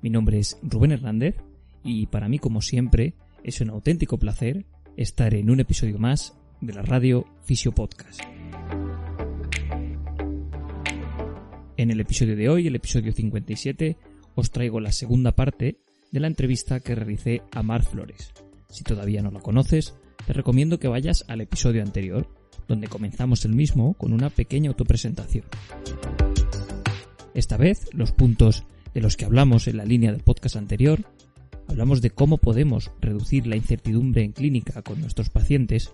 Mi nombre es Rubén Hernández y para mí como siempre es un auténtico placer estar en un episodio más de la radio Fisio Podcast. En el episodio de hoy, el episodio 57, os traigo la segunda parte de la entrevista que realicé a Mar Flores. Si todavía no la conoces, te recomiendo que vayas al episodio anterior, donde comenzamos el mismo con una pequeña autopresentación. Esta vez, los puntos de los que hablamos en la línea del podcast anterior, hablamos de cómo podemos reducir la incertidumbre en clínica con nuestros pacientes,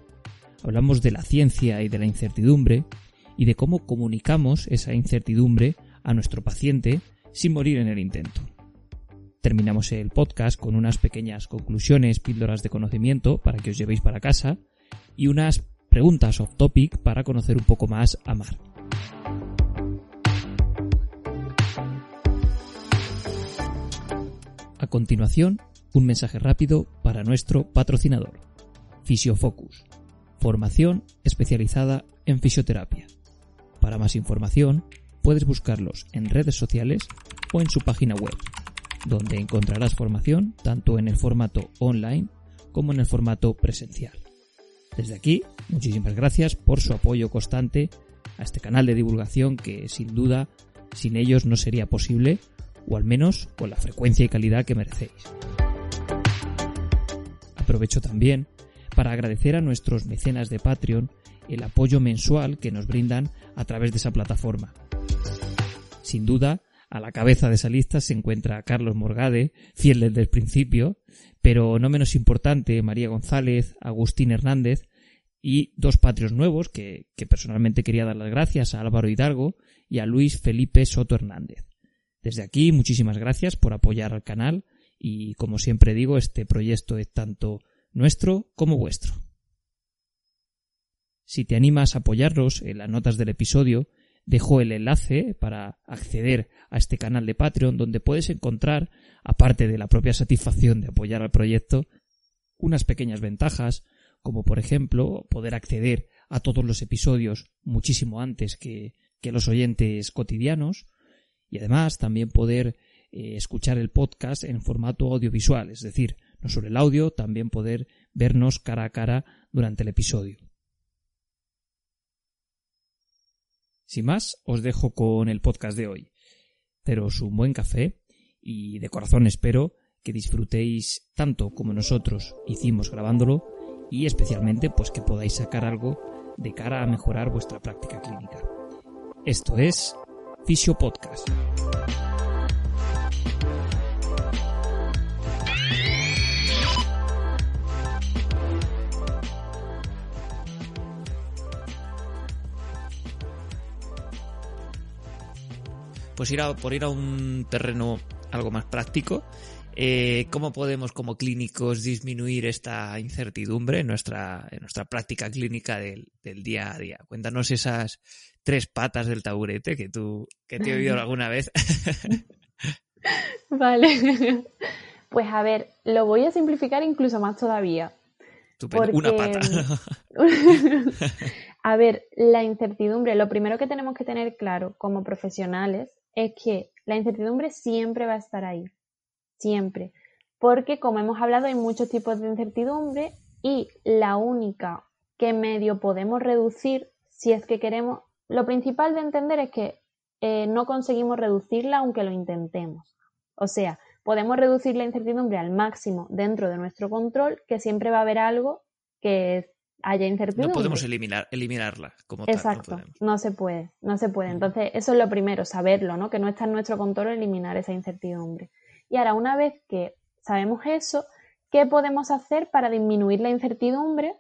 hablamos de la ciencia y de la incertidumbre, y de cómo comunicamos esa incertidumbre a nuestro paciente sin morir en el intento. Terminamos el podcast con unas pequeñas conclusiones, píldoras de conocimiento para que os llevéis para casa y unas preguntas off topic para conocer un poco más a Mar. Continuación, un mensaje rápido para nuestro patrocinador, Fisiofocus, formación especializada en fisioterapia. Para más información, puedes buscarlos en redes sociales o en su página web, donde encontrarás formación tanto en el formato online como en el formato presencial. Desde aquí, muchísimas gracias por su apoyo constante a este canal de divulgación que sin duda sin ellos no sería posible o al menos con la frecuencia y calidad que merecéis. Aprovecho también para agradecer a nuestros mecenas de Patreon el apoyo mensual que nos brindan a través de esa plataforma. Sin duda, a la cabeza de esa lista se encuentra Carlos Morgade, fiel desde el principio, pero no menos importante María González, Agustín Hernández y dos patrios nuevos que, que personalmente quería dar las gracias a Álvaro Hidalgo y a Luis Felipe Soto Hernández. Desde aquí, muchísimas gracias por apoyar al canal y, como siempre digo, este proyecto es tanto nuestro como vuestro. Si te animas a apoyarlos en las notas del episodio, dejo el enlace para acceder a este canal de Patreon donde puedes encontrar, aparte de la propia satisfacción de apoyar al proyecto, unas pequeñas ventajas, como por ejemplo poder acceder a todos los episodios muchísimo antes que, que los oyentes cotidianos, y además también poder eh, escuchar el podcast en formato audiovisual, es decir, no solo el audio, también poder vernos cara a cara durante el episodio. Sin más, os dejo con el podcast de hoy. Ceros un buen café y de corazón espero que disfrutéis tanto como nosotros hicimos grabándolo y especialmente pues que podáis sacar algo de cara a mejorar vuestra práctica clínica. Esto es Fisio Podcast. Pues ir a, por ir a un terreno algo más práctico, eh, ¿cómo podemos como clínicos disminuir esta incertidumbre en nuestra, en nuestra práctica clínica del, del día a día? Cuéntanos esas tres patas del taburete que tú que te he oído alguna vez. Vale. Pues a ver, lo voy a simplificar incluso más todavía. Porque- Una pata. a ver, la incertidumbre, lo primero que tenemos que tener claro como profesionales es que la incertidumbre siempre va a estar ahí. Siempre. Porque como hemos hablado hay muchos tipos de incertidumbre y la única que medio podemos reducir si es que queremos lo principal de entender es que eh, no conseguimos reducirla aunque lo intentemos. O sea, podemos reducir la incertidumbre al máximo dentro de nuestro control, que siempre va a haber algo que haya incertidumbre. No podemos eliminar, eliminarla como Exacto, tal. No, se puede, no se puede. Entonces, eso es lo primero, saberlo, ¿no? Que no está en nuestro control eliminar esa incertidumbre. Y ahora, una vez que sabemos eso, ¿qué podemos hacer para disminuir la incertidumbre?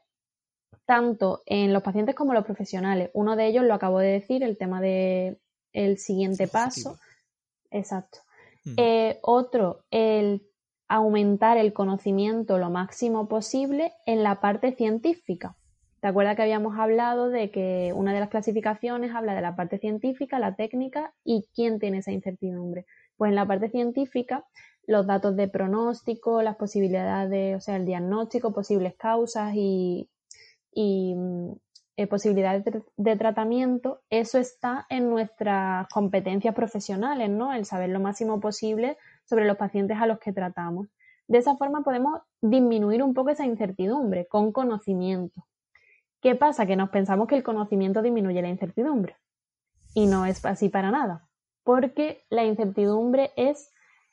Tanto en los pacientes como en los profesionales. Uno de ellos lo acabo de decir, el tema de el siguiente paso. Exacto. Eh, otro, el aumentar el conocimiento lo máximo posible en la parte científica. ¿Te acuerdas que habíamos hablado de que una de las clasificaciones habla de la parte científica, la técnica y quién tiene esa incertidumbre? Pues en la parte científica, los datos de pronóstico, las posibilidades, o sea, el diagnóstico, posibles causas y, mm, eh, posibilidades de, tratamiento, eso está en nuestras competencias profesionales, ¿no? El saber lo máximo posible sobre los pacientes a los que tratamos. De esa forma podemos disminuir un poco esa incertidumbre con conocimiento. ¿Qué pasa? Que nos pensamos que el conocimiento disminuye la incertidumbre. Y no es así para nada, porque la incertidumbre es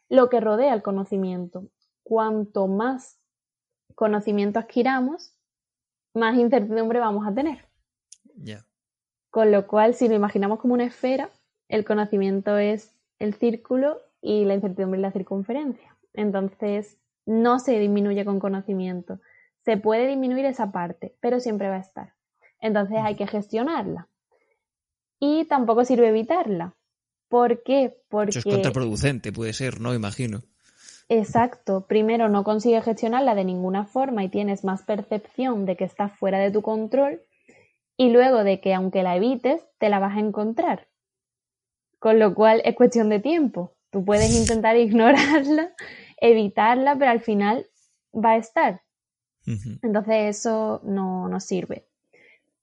lo que rodea el conocimiento. Cuanto más conocimiento adquiramos, más incertidumbre vamos a tener. Con lo cual, si lo imaginamos como una esfera, el conocimiento es el círculo y la incertidumbre es la circunferencia. Entonces, no se disminuye con conocimiento. Se puede disminuir esa parte, pero siempre va a estar. Entonces hay que gestionarla. Y tampoco sirve evitarla. ¿Por qué? Porque... es contraproducente, puede ser, ¿no? Imagino. Exacto. Primero, no consigues gestionarla de ninguna forma y tienes más percepción de que está fuera de tu control y luego de que aunque la evites, te la vas a encontrar. Con lo cual es cuestión de tiempo. Tú puedes intentar ignorarla, evitarla, pero al final va a estar. Entonces eso no nos sirve.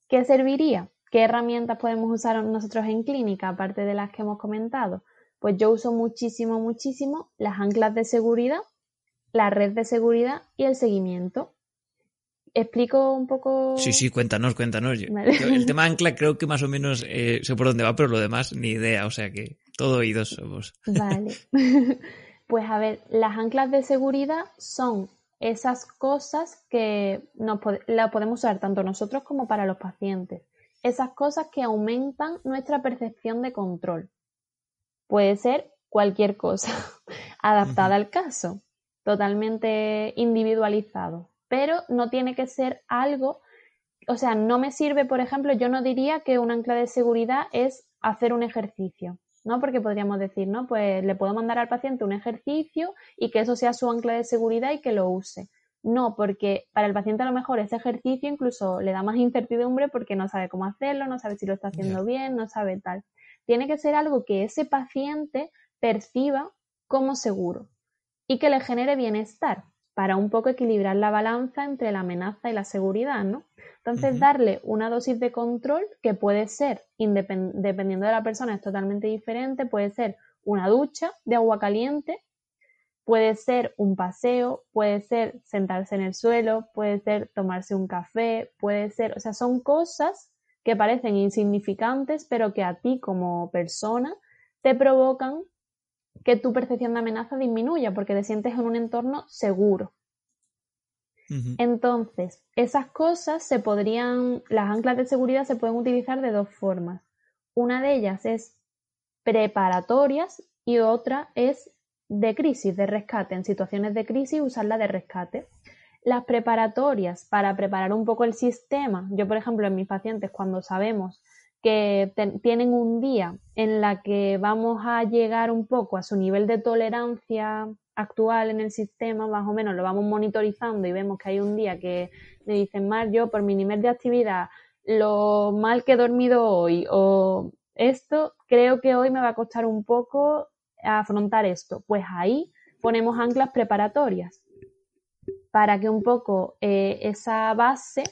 ¿Qué serviría? ¿Qué herramientas podemos usar nosotros en clínica, aparte de las que hemos comentado? Pues yo uso muchísimo, muchísimo las anclas de seguridad, la red de seguridad y el seguimiento explico un poco. Sí, sí, cuéntanos, cuéntanos. El tema ancla creo que más o menos eh, sé por dónde va, pero lo demás ni idea, o sea que todo oídos somos. Vale. pues a ver, las anclas de seguridad son esas cosas que nos la podemos usar tanto nosotros como para los pacientes. Esas cosas que aumentan nuestra percepción de control. Puede ser cualquier cosa adaptada al caso, totalmente individualizado pero no tiene que ser algo, o sea, no me sirve, por ejemplo, yo no diría que un ancla de seguridad es hacer un ejercicio, ¿no? Porque podríamos decir, ¿no? Pues le puedo mandar al paciente un ejercicio y que eso sea su ancla de seguridad y que lo use. No, porque para el paciente a lo mejor ese ejercicio incluso le da más incertidumbre porque no sabe cómo hacerlo, no sabe si lo está haciendo bien, no sabe tal. Tiene que ser algo que ese paciente perciba como seguro y que le genere bienestar para un poco equilibrar la balanza entre la amenaza y la seguridad, ¿no? Entonces, darle una dosis de control que puede ser, dependiendo de la persona, es totalmente diferente, puede ser una ducha de agua caliente, puede ser un paseo, puede ser sentarse en el suelo, puede ser tomarse un café, puede ser, o sea, son cosas que parecen insignificantes, pero que a ti como persona te provocan que tu percepción de amenaza disminuya porque te sientes en un entorno seguro. Entonces, esas cosas se podrían, las anclas de seguridad se pueden utilizar de dos formas. Una de ellas es preparatorias y otra es de crisis, de rescate. En situaciones de crisis, usarla de rescate. Las preparatorias para preparar un poco el sistema. Yo, por ejemplo, en mis pacientes, cuando sabemos que tienen un día en la que vamos a llegar un poco a su nivel de tolerancia actual en el sistema, más o menos lo vamos monitorizando y vemos que hay un día que me dicen, Mar, yo por mi nivel de actividad, lo mal que he dormido hoy o esto, creo que hoy me va a costar un poco afrontar esto. Pues ahí ponemos anclas preparatorias para que un poco eh, esa base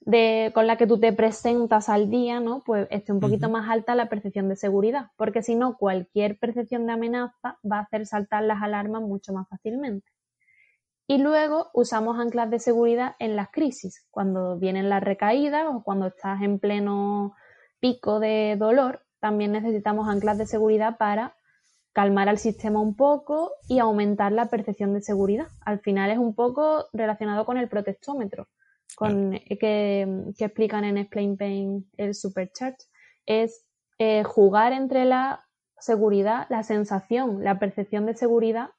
de, con la que tú te presentas al día, ¿no? Pues esté un poquito más alta la percepción de seguridad, porque si no, cualquier percepción de amenaza va a hacer saltar las alarmas mucho más fácilmente. Y luego usamos anclas de seguridad en las crisis, cuando vienen las recaídas o cuando estás en pleno pico de dolor, también necesitamos anclas de seguridad para calmar al sistema un poco y aumentar la percepción de seguridad. Al final es un poco relacionado con el protestómetro, con, que, explican en Explain Pain el Supercharge. Es eh, jugar entre la seguridad, la sensación, la percepción de seguridad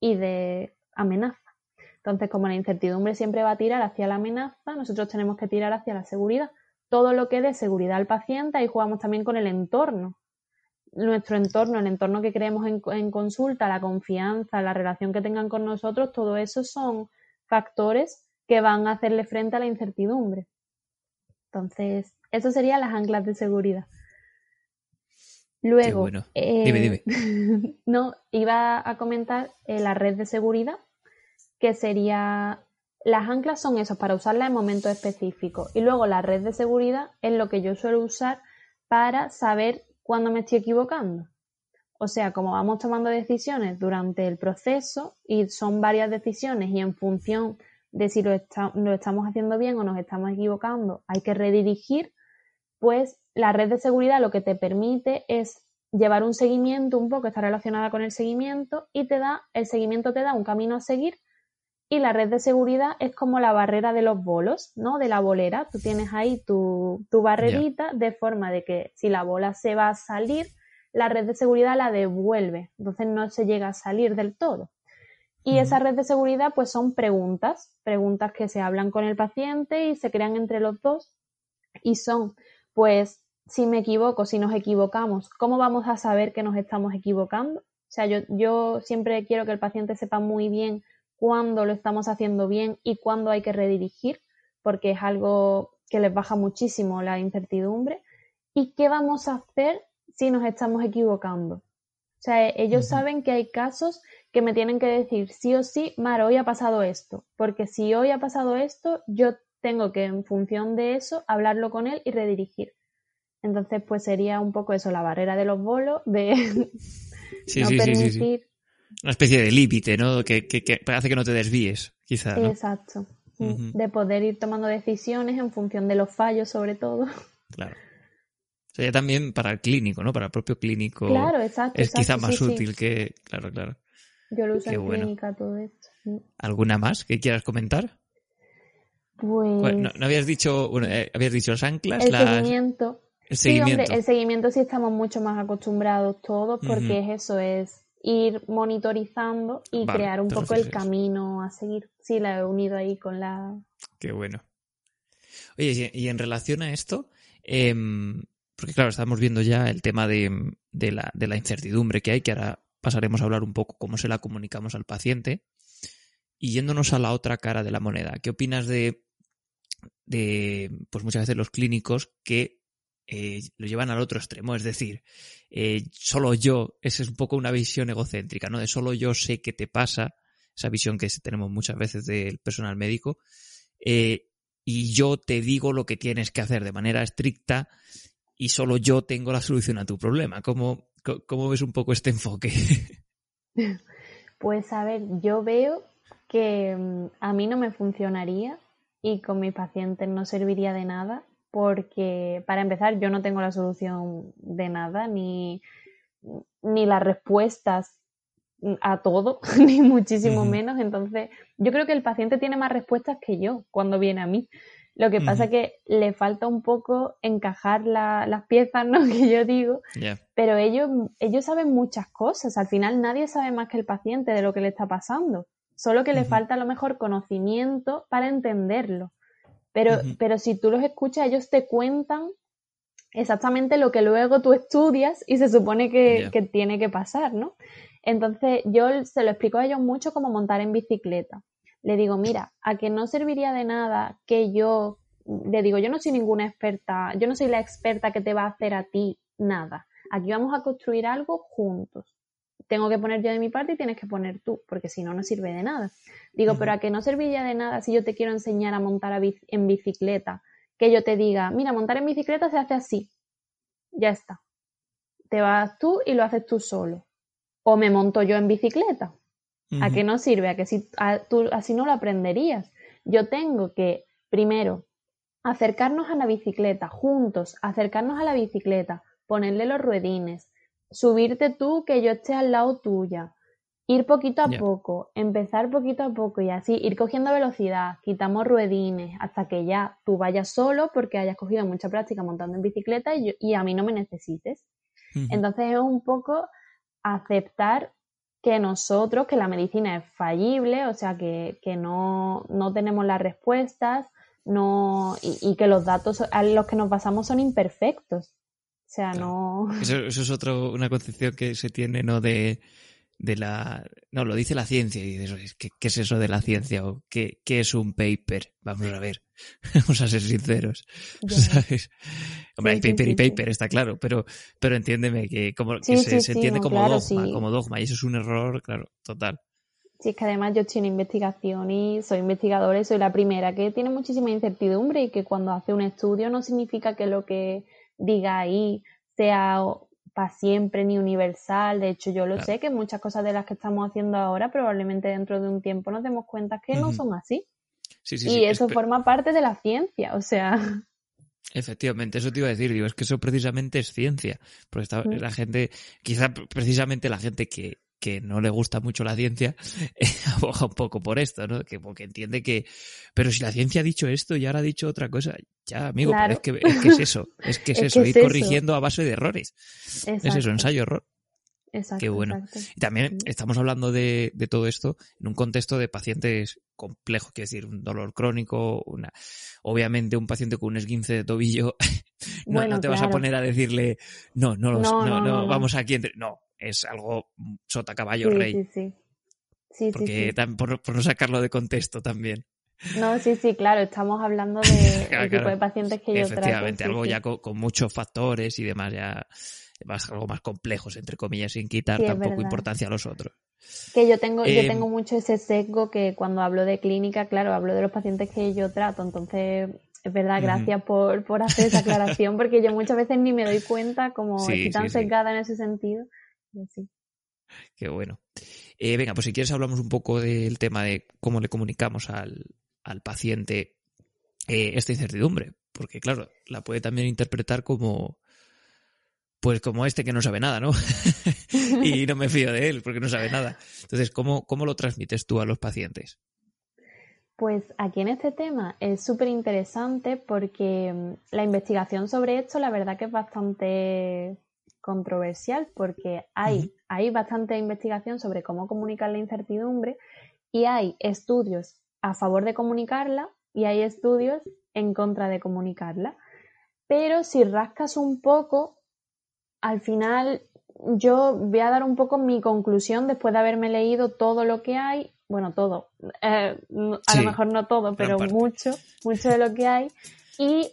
y de amenaza. Entonces, como la incertidumbre siempre va a tirar hacia la amenaza, nosotros tenemos que tirar hacia la seguridad. Todo lo que dé seguridad al paciente, ahí jugamos también con el entorno. Nuestro entorno, el entorno que creemos en, consulta, la confianza, la relación que tengan con nosotros, todo eso son factores que van a hacerle frente a la incertidumbre. Entonces, eso serían las anclas de seguridad. Luego, eh, no, iba a comentar eh, la red de seguridad, que sería las anclas son esas para usarlas en momentos específicos y luego la red de seguridad es lo que yo suelo usar para saber cuándo me estoy equivocando. O sea, como vamos tomando decisiones durante el proceso y son varias decisiones y en función de si lo, lo estamos haciendo bien o nos estamos equivocando, hay que redirigir, pues la red de seguridad lo que te permite es llevar un seguimiento un poco, está relacionada con el seguimiento y te da, el seguimiento te da un camino a seguir y la red de seguridad es como la barrera de los bolos, ¿no? De la bolera. Tú tienes ahí tu, barrerita de forma de que si la bola se va a salir, la red de seguridad la devuelve. Entonces no se llega a salir del todo. Y esa red de seguridad pues son preguntas, preguntas que se hablan con el paciente y se crean entre los dos y son pues si me equivoco, si nos equivocamos, ¿cómo vamos a saber que nos estamos equivocando? O sea, yo, yo siempre quiero que el paciente sepa muy bien cuándo lo estamos haciendo bien y cuándo hay que redirigir, porque es algo que les baja muchísimo la incertidumbre. ¿Y qué vamos a hacer si nos estamos equivocando? O sea, ellos saben que hay casos que me tienen que decir sí o sí, Mar, hoy ha pasado esto, porque si hoy ha pasado esto, yo tengo que en función de eso hablarlo con él y redirigir. Entonces, pues sería un poco eso, la barrera de los bolos, de no permitir una especie de límite, ¿no? Que, que, hace que no te desvíes, quizá. Exacto. De poder ir tomando decisiones en función de los fallos, sobre todo. Claro. Sería también para el clínico, ¿no? Para el propio clínico. Claro, exacto. Es quizá más útil que. Claro, claro. Yo lo uso en clínica todo esto. ¿Alguna más que quieras comentar? Pues. no, habías dicho. Bueno, eh, habías dicho los anclas. El seguimiento. El seguimiento. Sí, hombre, el seguimiento sí estamos mucho más acostumbrados todos porque es eso, es ir monitorizando y crear un poco el camino a seguir. Sí, la he unido ahí con la... Qué bueno. Oye, y en relación a esto, em, porque claro, estamos viendo ya el tema de, la, de, la, incertidumbre que hay, que ahora pasaremos a hablar un poco cómo se la comunicamos al paciente. Y yéndonos a la otra cara de la moneda, ¿qué opinas de, de pues muchas veces los clínicos que eh, lo llevan al otro extremo, es decir, eh, solo yo, esa es un poco una visión egocéntrica, ¿no? De solo yo sé qué te pasa, esa visión que tenemos muchas veces del personal médico, eh, y yo te digo lo que tienes que hacer de manera estricta y solo yo tengo la solución a tu problema. ¿Cómo, cómo ves un poco este enfoque? Pues a ver, yo veo que mm, a mí no me funcionaría y con mis pacientes no serviría de nada porque para empezar yo no tengo la solución de nada, ni, ni las respuestas a todo, ni muchísimo menos. Entonces, yo creo que el paciente tiene más respuestas que yo cuando viene a mí. Lo que pasa es que le falta un poco encajar las piezas, ¿no? Que yo digo. Pero ellos, ellos saben muchas cosas. Al final nadie sabe más que el paciente de lo que le está pasando. Solo que le falta a lo mejor conocimiento para entenderlo. Pero, pero si tú los escuchas, ellos te cuentan exactamente lo que luego tú estudias y se supone que, que, tiene que pasar, ¿no? Entonces yo se lo explico a ellos mucho como montar en bicicleta. Le digo, mira, a que no serviría de nada que yo, le digo, yo no soy ninguna experta, yo no soy la experta que te va a hacer a ti nada. Aquí vamos a construir algo juntos tengo que poner yo de mi parte y tienes que poner tú, porque si no, no sirve de nada. Digo, pero a que no serviría de nada si yo te quiero enseñar a montar en bicicleta, que yo te diga, mira, montar en bicicleta se hace así. Ya está. Te vas tú y lo haces tú solo. O me monto yo en bicicleta. ¿A qué no sirve? A que si tú así no lo aprenderías. Yo tengo que, primero, acercarnos a la bicicleta, juntos, acercarnos a la bicicleta, ponerle los ruedines, subirte tú que yo esté al lado tuya, ir poquito a poco, empezar poquito a poco y así ir cogiendo velocidad, quitamos ruedines hasta que ya tú vayas solo porque hayas cogido mucha práctica montando en bicicleta y, yo- y a mí no me necesites. Entonces es un poco aceptar que nosotros, que la medicina es fallible, o sea, que, que no, no tenemos las respuestas no, y, y que los datos a los que nos basamos son imperfectos. O sea, no... Eso, eso es otro, una concepción que se tiene, ¿no? De, de la. No, lo dice la ciencia. Y dices, ¿qué, qué es eso de la ciencia? ¿O qué, qué es un paper? Vamos a ver. Vamos a ser sinceros. Ya. ¿Sabes? Hombre, Sí, hay paper y sí, paper, está claro. Pero, pero entiéndeme que, como, que se, entiende no, como claro, dogma, como dogma. Y eso es un error, claro, total. Sí, es que además yo estoy en investigación y soy investigadora y soy la primera que tiene muchísima incertidumbre y que cuando hace un estudio no significa que lo que diga ahí sea para siempre ni universal. De hecho, yo lo Claro. sé que muchas cosas de las que estamos haciendo ahora probablemente dentro de un tiempo nos demos cuenta que no son así. Sí, sí, y sí. eso espe- forma parte de la ciencia, o sea, Efectivamente, eso te iba a decir, digo, es que eso precisamente es ciencia, porque está, Mm. la gente, quizá precisamente la gente que, que no le gusta mucho la ciencia, eh, aboga un poco por esto, ¿no? Que porque entiende que, pero si la ciencia ha dicho esto y ahora ha dicho otra cosa, ya, amigo, pero Claro. es que, es que es eso, es que es, Es que eso, es ir eso. corrigiendo a base de errores. Es eso, exacto, ensayo-error. exacto, Qué bueno. exacto. Y también estamos hablando de, de todo esto en un contexto de pacientes complejos, quiero decir, un dolor crónico, una, obviamente un paciente con un esguince de tobillo, no, Bueno, no te vas a poner a decirle, no, no, los- No, no, no, no, no, no. vamos aquí entre, no, es algo sota caballo Sí, rey, sí, sí. Sí, porque sí. por, por no sacarlo de contexto también. No, sí, sí, claro, estamos hablando de Claro, el tipo claro. de pacientes que yo trato. Efectivamente, algo ya con, con muchos factores y demás, ya más, algo más complejos, entre comillas, sin quitar tampoco importancia a los otros. Que yo tengo, yo Em, tengo mucho ese sesgo que cuando hablo de clínica, claro, hablo de los pacientes que yo trato, entonces es verdad, gracias por, por hacer esa aclaración, porque yo muchas veces ni me doy cuenta como Sí, estoy tan sí, sí. sesgada en ese sentido. Sí. Qué bueno. Eh, venga, pues si quieres hablamos un poco del tema de cómo le comunicamos al, al paciente eh, esta incertidumbre, porque claro, la puede también interpretar como pues como este que no sabe nada, ¿no? y no me fío de él porque no sabe nada. Entonces, ¿cómo, cómo lo transmites tú a los pacientes? Pues aquí en este tema es súper interesante porque mm, la investigación sobre esto la verdad que es bastante controversial porque hay, hay bastante investigación sobre cómo comunicar la incertidumbre y hay estudios a favor de comunicarla y hay estudios en contra de comunicarla. Pero si rascas un poco, al final yo voy a dar un poco mi conclusión después de haberme leído todo lo que hay, bueno, todo, eh, a Sí, lo mejor no todo, pero mucho, mucho de lo que hay. Y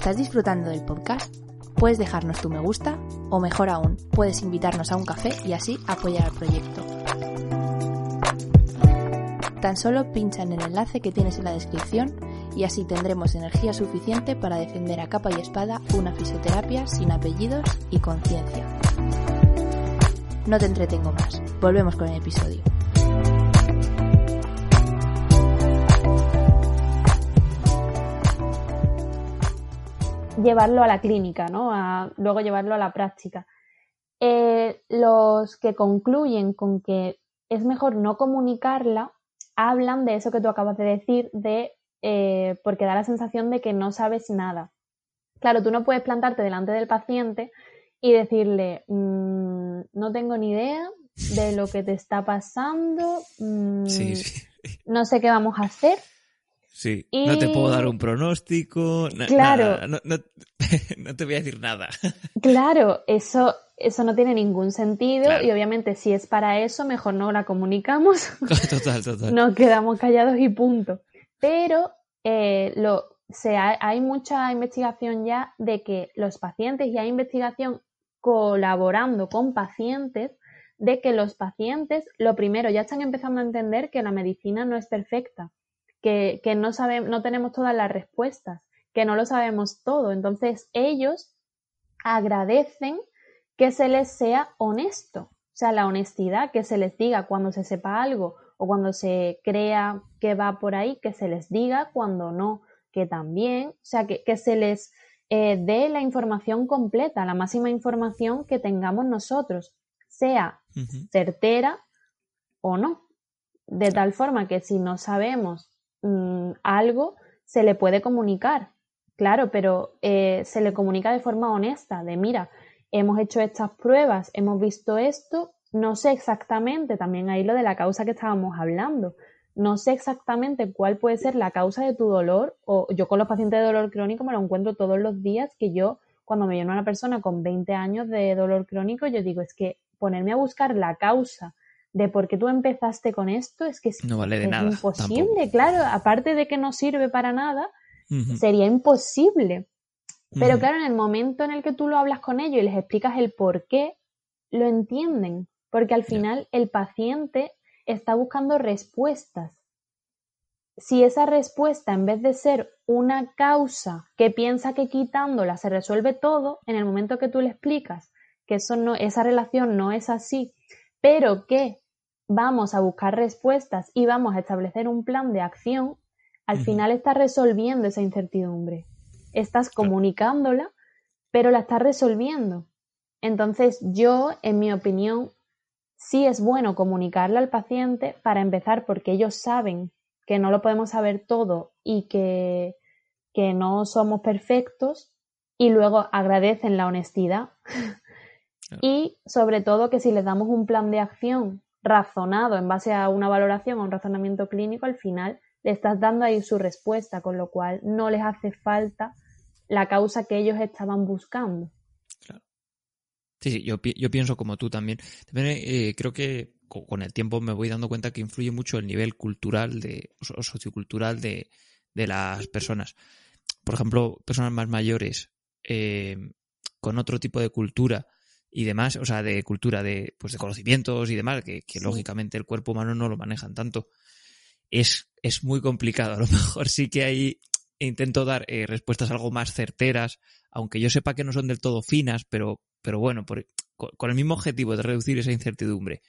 ¿Estás disfrutando del podcast? Puedes dejarnos tu me gusta o mejor aún, puedes invitarnos a un café y así apoyar al proyecto. Tan solo pincha en el enlace que tienes en la descripción y así tendremos energía suficiente para defender a capa y espada una fisioterapia sin apellidos y conciencia. No te entretengo más, volvemos con el episodio. Llevarlo a la clínica, ¿no? A luego llevarlo a la práctica. Eh, los que concluyen con que es mejor no comunicarla hablan de eso que tú acabas de decir, de eh, porque da la sensación de que no sabes nada. Claro, tú no puedes plantarte delante del paciente y decirle, "Mm, no tengo ni idea de lo que te está pasando, mm, Sí, sí. no sé qué vamos a hacer, Sí. Y- No te puedo dar un pronóstico. na- Claro. nada, no, no- no te voy a decir nada. Claro, eso, eso no tiene ningún sentido Claro. y obviamente si es para eso, mejor no la comunicamos, Total, total. nos quedamos callados y punto. Pero eh, lo, se ha- hay mucha investigación ya de que los pacientes, y hay investigación colaborando con pacientes, de que los pacientes, lo primero, ya están empezando a entender que la medicina no es perfecta, que, que no, no tenemos todas las respuestas, que no lo sabemos todo. Entonces ellos agradecen que se les sea honesto, o sea, la honestidad, que se les diga cuando se sepa algo o cuando se crea que va por ahí, que se les diga, cuando no, que también, o sea, que, se les eh, dé la información completa, la máxima información que tengamos nosotros, sea certera o no. De tal forma que si no sabemos mm, algo, se le puede comunicar, claro, pero eh, se le comunica de forma honesta, de mira, hemos hecho estas pruebas, hemos visto esto, no sé exactamente, también ahí lo de la causa que estábamos hablando, no sé exactamente cuál puede ser la causa de tu dolor, o yo con los pacientes de dolor crónico me lo encuentro todos los días, que yo cuando me viene una persona con 20 años de dolor crónico, yo digo, es que ponerme a buscar la causa de por qué tú empezaste con esto es que es, no vale de imposible, claro, aparte de que no sirve para nada, sería imposible. Pero claro, en el momento en el que tú lo hablas con ellos y les explicas el por qué, lo entienden, porque al final el paciente está buscando respuestas. Si esa respuesta, en vez de ser una causa que piensa que quitándola se resuelve todo, en el momento que tú le explicas que eso no, esa relación no es así, pero que vamos a buscar respuestas y vamos a establecer un plan de acción, al final estás resolviendo esa incertidumbre. Estás comunicándola, pero la estás resolviendo. Entonces, yo, en mi opinión, sí es bueno comunicarle al paciente para empezar porque ellos saben que no lo podemos saber todo y que, que no somos perfectos y luego agradecen la honestidad. y sobre todo que si les damos un plan de acción razonado en base a una valoración o un razonamiento clínico, al final le estás dando ahí su respuesta, con lo cual no les hace falta la causa que ellos estaban buscando. Sí, sí, yo, yo pienso como tú también. también eh, creo que con el tiempo me voy dando cuenta que influye mucho el nivel cultural de, o sociocultural de, de las personas. Por ejemplo, personas más mayores eh, con otro tipo de cultura y demás, o sea, de cultura de, pues de conocimientos y demás, que, lógicamente el cuerpo humano no lo manejan tanto. Es, es muy complicado. A lo mejor sí que hay intento dar eh, respuestas algo más certeras, aunque yo sepa que no son del todo finas, pero pero bueno, con el mismo objetivo de reducir esa incertidumbre.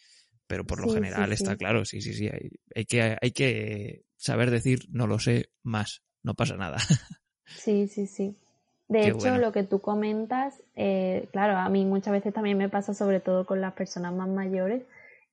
Pero por lo general está claro, sí, sí, sí, hay, que, hay que saber decir no lo sé más, no pasa nada. Sí, sí, sí. De hecho, lo que tú comentas, eh, claro, a mí muchas veces también me pasa, sobre todo con las personas más mayores,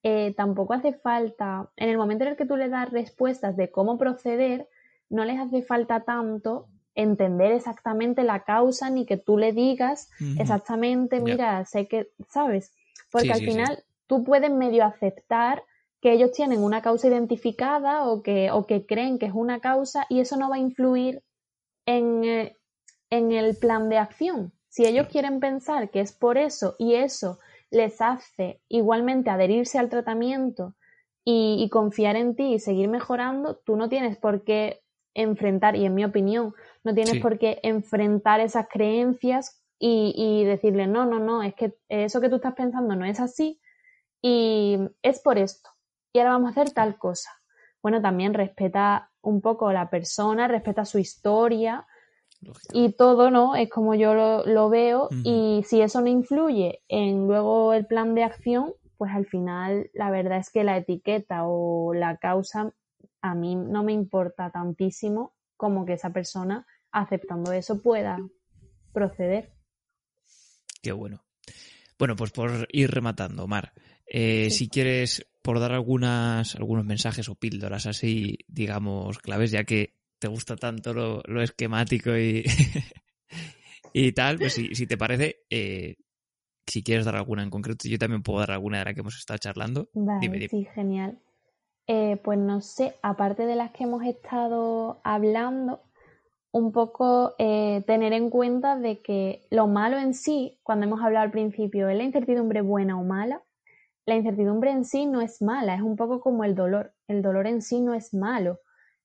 eh, tampoco hace falta, en el momento en el que tú le das respuestas de cómo proceder, no les hace falta tanto entender exactamente la causa ni que tú le digas exactamente, mira, sé que, ¿sabes? Porque al final tú puedes medio aceptar que ellos tienen una causa identificada o que, o que creen que es una causa y eso no va a influir en, eh, en el plan de acción. Si ellos quieren pensar que es por eso y eso les hace igualmente adherirse al tratamiento y, y confiar en ti y seguir mejorando, tú no tienes por qué enfrentar, y en mi opinión, no tienes por qué enfrentar esas creencias y, decirle, no, no, no, es que eso que tú estás pensando no es así y es por esto. Y ahora vamos a hacer tal cosa. Bueno, también respeta un poco la persona, respeta su historia y todo, ¿no? Es como yo lo, veo y si eso no influye en luego el plan de acción, pues al final la verdad es que la etiqueta o la causa a mí no me importa tantísimo como que esa persona, aceptando eso, pueda proceder. Qué bueno. Bueno, pues por ir rematando, Mar, eh, si quieres, por dar algunas, algunos mensajes o píldoras así, digamos, claves, ya que te gusta tanto lo, esquemático y, y tal, pues si, te parece, eh, si quieres dar alguna en concreto, yo también puedo dar alguna de la que hemos estado charlando. Vale, sí, genial. Eh, pues no sé, aparte de las que hemos estado hablando, un poco eh, tener en cuenta de que lo malo en sí, cuando hemos hablado al principio, ¿es la incertidumbre buena o mala? La incertidumbre en sí no es mala, es un poco como el dolor. El dolor en sí no es malo,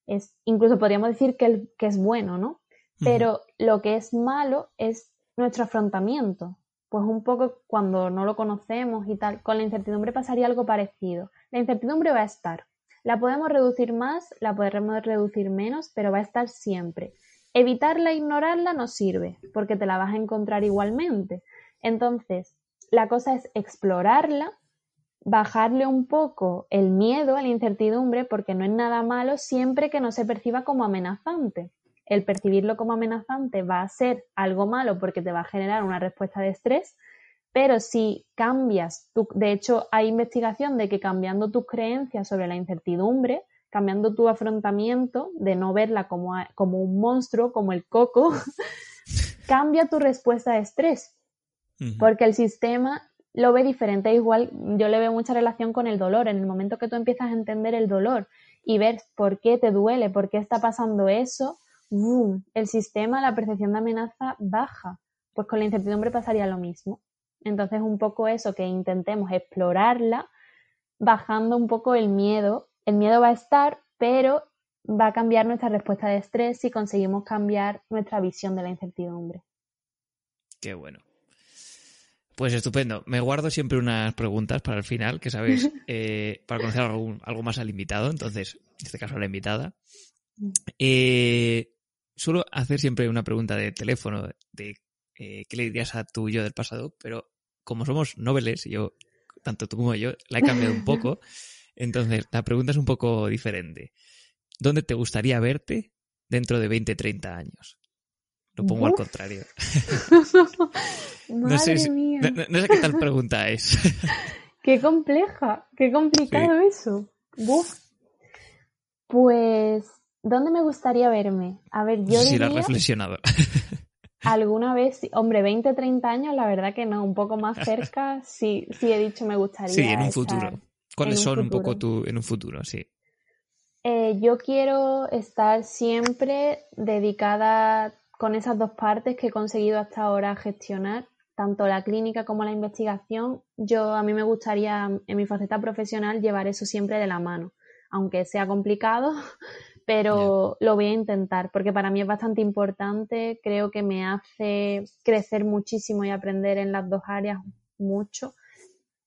es, incluso podríamos decir que, que es bueno, ¿no? Pero lo que es malo es nuestro afrontamiento. Pues un poco cuando no lo conocemos y tal, con la incertidumbre pasaría algo parecido. La incertidumbre va a estar, la podemos reducir más, la podremos reducir menos, pero va a estar siempre. Evitarla e ignorarla no sirve, porque te la vas a encontrar igualmente. Entonces, la cosa es explorarla, bajarle un poco el miedo a la incertidumbre porque no es nada malo siempre que no se perciba como amenazante. El percibirlo como amenazante va a ser algo malo porque te va a generar una respuesta de estrés, pero si cambias, tu, de hecho hay investigación de que cambiando tus creencias sobre la incertidumbre, cambiando tu afrontamiento de no verla como, como un monstruo, como el coco, cambia tu respuesta de estrés. Porque el sistema lo ve diferente. Igual yo le veo mucha relación con el dolor. En el momento que tú empiezas a entender el dolor y ver por qué te duele, por qué está pasando eso, el sistema, la percepción de amenaza baja. Pues con la incertidumbre pasaría lo mismo. Entonces un poco eso, que intentemos explorarla, bajando un poco el miedo. El miedo va a estar, pero va a cambiar nuestra respuesta de estrés si conseguimos cambiar nuestra visión de la incertidumbre. Qué bueno. Pues estupendo. Me guardo siempre unas preguntas para el final, que sabes, eh, para conocer algo, algo, más al invitado, entonces, en este caso a la invitada. Eh, suelo hacer siempre una pregunta de teléfono de eh, qué le dirías a tu yo del pasado, pero como somos noveles, yo, tanto tú como yo, la he cambiado un poco. Entonces, la pregunta es un poco diferente. ¿Dónde te gustaría verte dentro de 20, 30 años? Lo pongo al contrario. no, sé No, sé qué tal pregunta es. qué compleja, qué complicado eso. Pues, ¿dónde me gustaría verme? A ver, yo. Si lo has reflexionado. Alguna vez, hombre, 20, 30 años, la verdad que no, un poco más cerca, sí, sí he dicho me gustaría. Sí, en un futuro. ¿Cuáles son un poco tú en un futuro? Sí. Eh, yo quiero estar siempre dedicada con esas dos partes que he conseguido hasta ahora gestionar, tanto la clínica como la investigación, yo a mí me gustaría en mi faceta profesional llevar eso siempre de la mano, aunque sea complicado, pero lo voy a intentar porque para mí es bastante importante, creo que me hace crecer muchísimo y aprender en las dos áreas mucho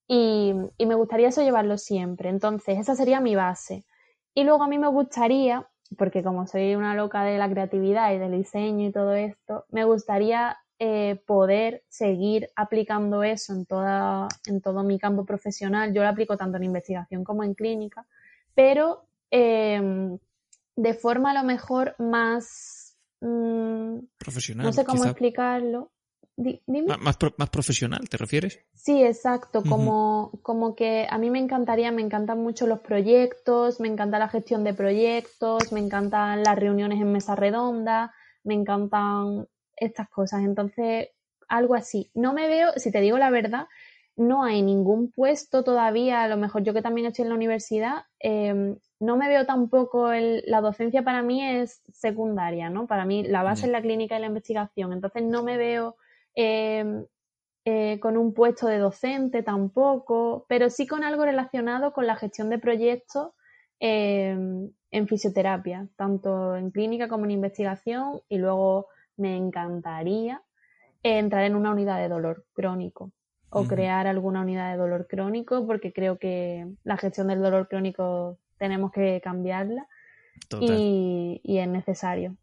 y, y me gustaría eso llevarlo siempre, entonces esa sería mi base. Y luego a mí me gustaría porque como soy una loca de la creatividad y del diseño y todo esto, me gustaría eh, poder seguir aplicando eso en, toda, en todo mi campo profesional. Yo lo aplico tanto en investigación como en clínica, pero em, de forma a lo mejor más... Mm, profesional. No sé cómo explicarlo. Más, más, profesional, ¿te refieres? Sí, exacto. Como, como que a mí me encantaría, me encantan mucho los proyectos, me encanta la gestión de proyectos, me encantan las reuniones en mesa redonda, me encantan estas cosas. Entonces, algo así. No me veo, si te digo la verdad, no hay ningún puesto todavía, a lo mejor yo que también estoy en la universidad, em, no me veo tampoco, el, la docencia para mí es secundaria, ¿no? Para mí la base es la clínica y la investigación, entonces no me veo Em, eh, con un puesto de docente tampoco, pero sí con algo relacionado con la gestión de proyectos em, en fisioterapia, tanto en clínica como en investigación y luego me encantaría entrar en una unidad de dolor crónico o crear alguna unidad de dolor crónico porque creo que la gestión del dolor crónico tenemos que cambiarla y, es necesario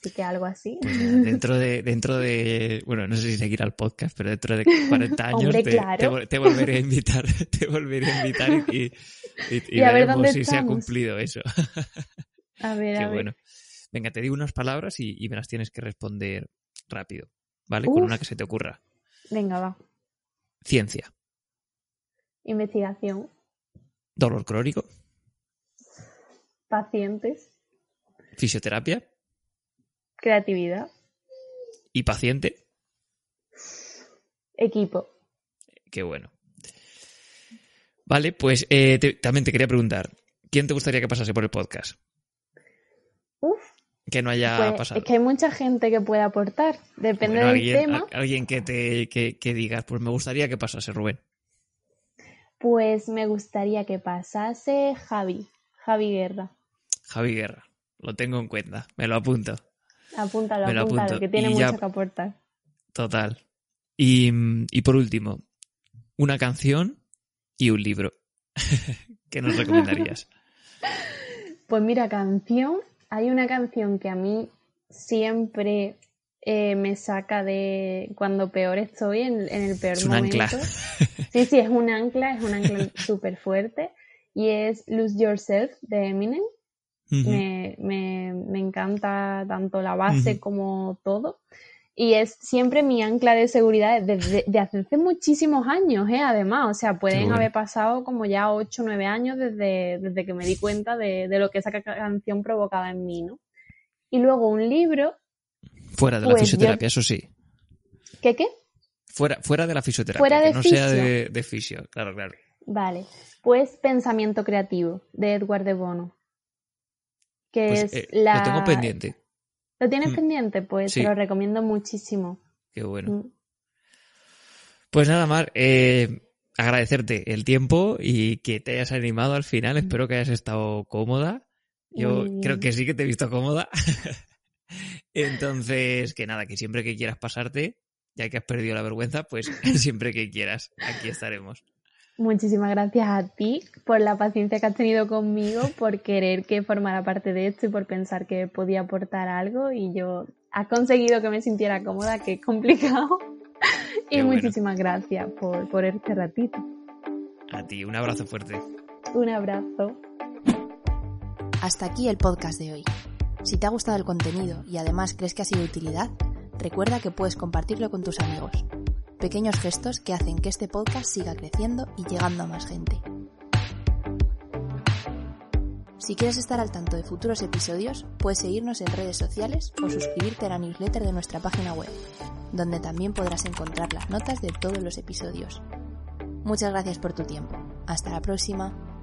que algo así. Pues dentro de, dentro de, bueno, no sé si seguir al podcast, pero dentro de 40 años te, volveré a invitar, te volveré a invitar y, y, veremos si se ha cumplido eso. A ver, a ver. bueno. Venga, te digo unas palabras y, me las tienes que responder rápido, ¿vale? Con una que se te ocurra. Venga, va. Ciencia. Investigación. Dolor crónico. Pacientes. Fisioterapia. Creatividad. ¿Y paciente? Equipo. Qué bueno. Vale, pues eh, también te quería preguntar, ¿quién te gustaría que pasase por el podcast? Uf. Que no haya pues, pasado. Es que hay mucha gente que puede aportar, depende del tema. alguien que te que, digas, pues me gustaría que pasase, Rubén. Pues me gustaría que pasase Javi, Javi Guerra. Javi Guerra, lo tengo en cuenta, me lo apunto. Apúntalo, apúntalo, que tiene mucho que aportar. Total. Y, y por último, una canción y un libro. ¿Qué nos recomendarías? Pues mira, canción. Hay una canción que a mí siempre eh, me saca de cuando peor estoy, en, el peor es un momento. Ancla. Sí, sí, es un ancla, es un ancla súper fuerte. Y es Lose Yourself de Eminem. Me, me, me encanta tanto la base como todo. Y es siempre mi ancla de seguridad desde de hace muchísimos años, ¿eh? además. O sea, pueden bueno. haber pasado como ya 8 o 9 años desde, desde que me di cuenta de, de lo que esa ca- canción provocaba en mí, ¿no? Y luego un libro, Fuera de la Pues yo- fisioterapia, eso sí. ¿qué qué? Fuera, fuera de la fisioterapia, Fuera que de no sea de, de fisio, claro, claro. Vale, pues Pensamiento Creativo de Edward de Bono. Que Pues, es eh, la... Lo tengo pendiente. ¿Lo tienes Mm. pendiente? Pues Sí. te lo recomiendo muchísimo. Qué bueno. Mm. Pues nada, Mar, eh, agradecerte el tiempo y que te hayas animado al final. Espero que hayas estado cómoda. Yo creo que sí que te he visto cómoda. Entonces, que nada, que siempre que quieras pasarte, ya que has perdido la vergüenza, pues siempre que quieras, aquí estaremos. Muchísimas gracias a ti por la paciencia que has tenido conmigo, por querer que formara parte de esto y por pensar que podía aportar algo y yo has conseguido que me sintiera cómoda, que es complicado. y bueno. muchísimas gracias por, por este ratito. A ti, un abrazo fuerte. Un abrazo. Hasta aquí el podcast de hoy. Si te ha gustado el contenido y además crees que ha sido de utilidad, recuerda que puedes compartirlo con tus amigos. Pequeños gestos que hacen que este podcast siga creciendo y llegando a más gente. Si quieres estar al tanto de futuros episodios, puedes seguirnos en redes sociales o suscribirte a la newsletter de nuestra página web, donde también podrás encontrar las notas de todos los episodios. Muchas gracias por tu tiempo. Hasta la próxima.